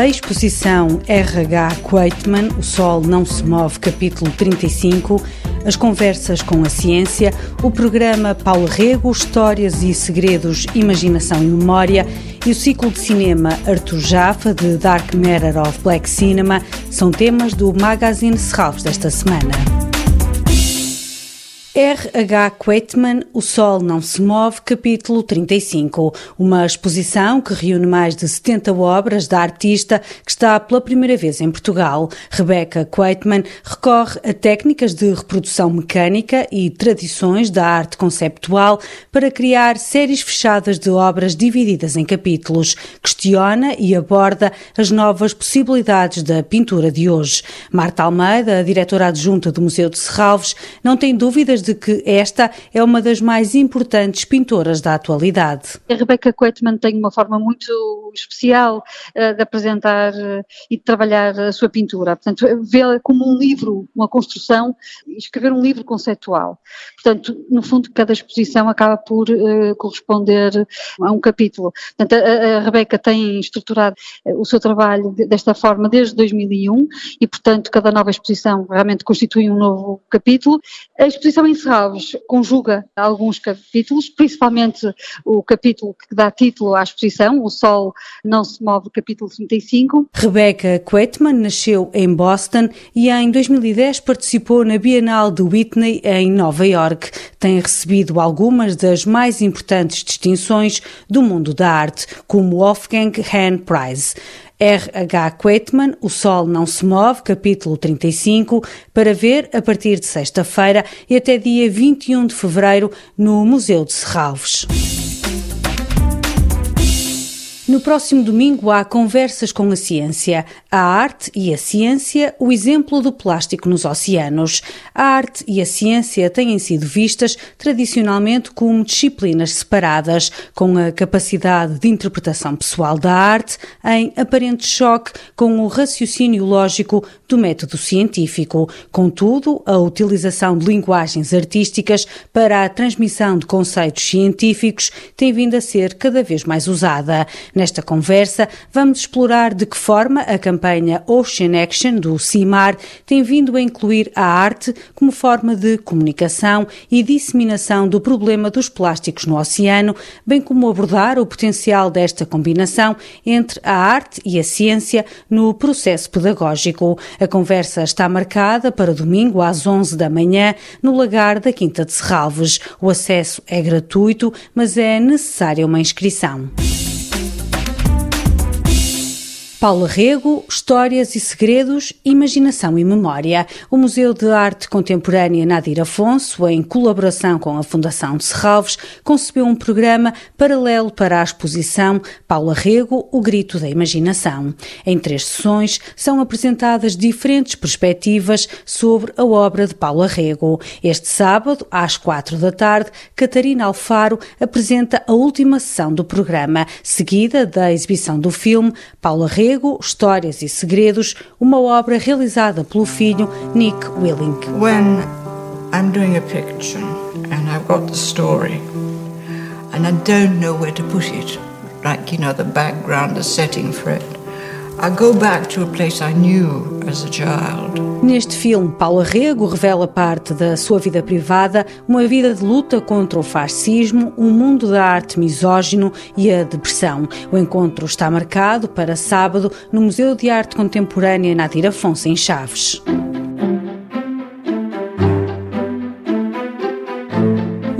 Da exposição RH Quaitman, O Sol Não Se Move, capítulo 35, as conversas com a ciência, o programa Paulo Rego, Histórias e Segredos, Imaginação e Memória e o ciclo de cinema Arthur Jaffa, de Dark Matter of Black Cinema, são temas do Magazine Serralves desta semana. R.H. Quaitman, O Sol Não Se Move, capítulo 35. Uma exposição que reúne mais de 70 obras da artista que está pela primeira vez em Portugal. Rebecca Quaitman recorre a técnicas de reprodução mecânica e tradições da arte conceptual para criar séries fechadas de obras divididas em capítulos. Questiona e aborda as novas possibilidades da pintura de hoje. Marta Almeida, diretora adjunta do Museu de Serralves, não tem dúvidas de que esta é uma das mais importantes pintoras da atualidade. A Rebecca Quetman tem uma forma muito especial uh, de apresentar uh, e de trabalhar a sua pintura. Portanto, vê-la como um livro, uma construção, escrever um livro conceptual. Portanto, no fundo, cada exposição acaba por uh, corresponder a um capítulo. Portanto, a, a Rebeca tem estruturado o seu trabalho desta forma desde 2001 e, portanto, cada nova exposição realmente constitui um novo capítulo. A exposição em Serralves conjuga alguns capítulos, principalmente o capítulo que dá título à exposição, O Sol Não Se Move, capítulo 35. Rebecca Quetman nasceu em Boston e em 2010 participou na Bienal de Whitney em Nova York. Tem recebido algumas das mais importantes distinções do mundo da arte, como o Wolfgang Hahn Prize. R.H. Quaitman, O Sol Não Se Move, capítulo 35, para ver a partir de sexta-feira e até dia 21 de fevereiro no Museu de Serralves. No próximo domingo há conversas com a ciência, a arte e a ciência, o exemplo do plástico nos oceanos. A arte e a ciência têm sido vistas tradicionalmente como disciplinas separadas, com a capacidade de interpretação pessoal da arte em aparente choque com o raciocínio lógico do método científico. Contudo, a utilização de linguagens artísticas para a transmissão de conceitos científicos tem vindo a ser cada vez mais usada. Nesta conversa, vamos explorar de que forma a campanha Ocean Action do CIMAR tem vindo a incluir a arte como forma de comunicação e disseminação do problema dos plásticos no oceano, bem como abordar o potencial desta combinação entre a arte e a ciência no processo pedagógico. A conversa está marcada para domingo às 11 da manhã no lagar da Quinta de Serralves. O acesso é gratuito, mas é necessária uma inscrição. Paula Rego, Histórias e Segredos, Imaginação e Memória. O Museu de Arte Contemporânea Nadir Afonso, em colaboração com a Fundação de Serralves, concebeu um programa paralelo para a exposição Paula Rego, O Grito da Imaginação. Em três sessões são apresentadas diferentes perspectivas sobre a obra de Paula Rego. Este sábado, às quatro da tarde, Catarina Alfaro apresenta a última sessão do programa, seguida da exibição do filme Paula Rego Histórias e Segredos, uma obra realizada pelo filho Nick Willing. When I'm doing a picture and I've got the story and I don't know where to put it, like you know the background, the setting for it. Neste filme, Paula Rego revela parte da sua vida privada, uma vida de luta contra o fascismo, um mundo da arte misógino e a depressão. O encontro está marcado para sábado no Museu de Arte Contemporânea Nadir Afonso, em Chaves.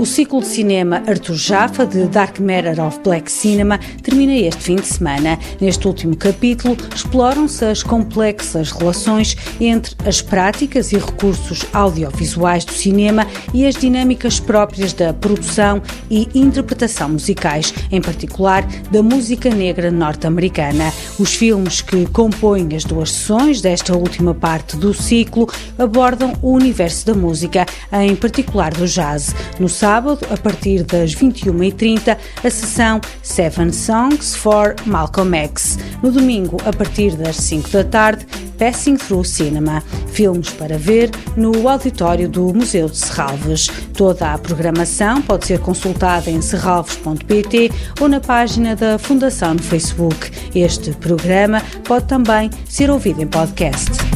O ciclo de cinema Arthur Jaffa, de Dark Matter of Black Cinema, termina este fim de semana. Neste último capítulo, exploram-se as complexas relações entre as práticas e recursos audiovisuais do cinema e as dinâmicas próprias da produção e interpretação musicais, em particular da música negra norte-americana. Os filmes que compõem as duas sessões desta última parte do ciclo abordam o universo da música, em particular do jazz. No sábado, sábado, a partir das 21h30, a sessão Seven Songs for Malcolm X. No domingo, a partir das 5 da tarde, Passing Through Cinema, filmes para ver no auditório do Museu de Serralves. Toda a programação pode ser consultada em serralves.pt ou na página da Fundação no Facebook. Este programa pode também ser ouvido em podcast.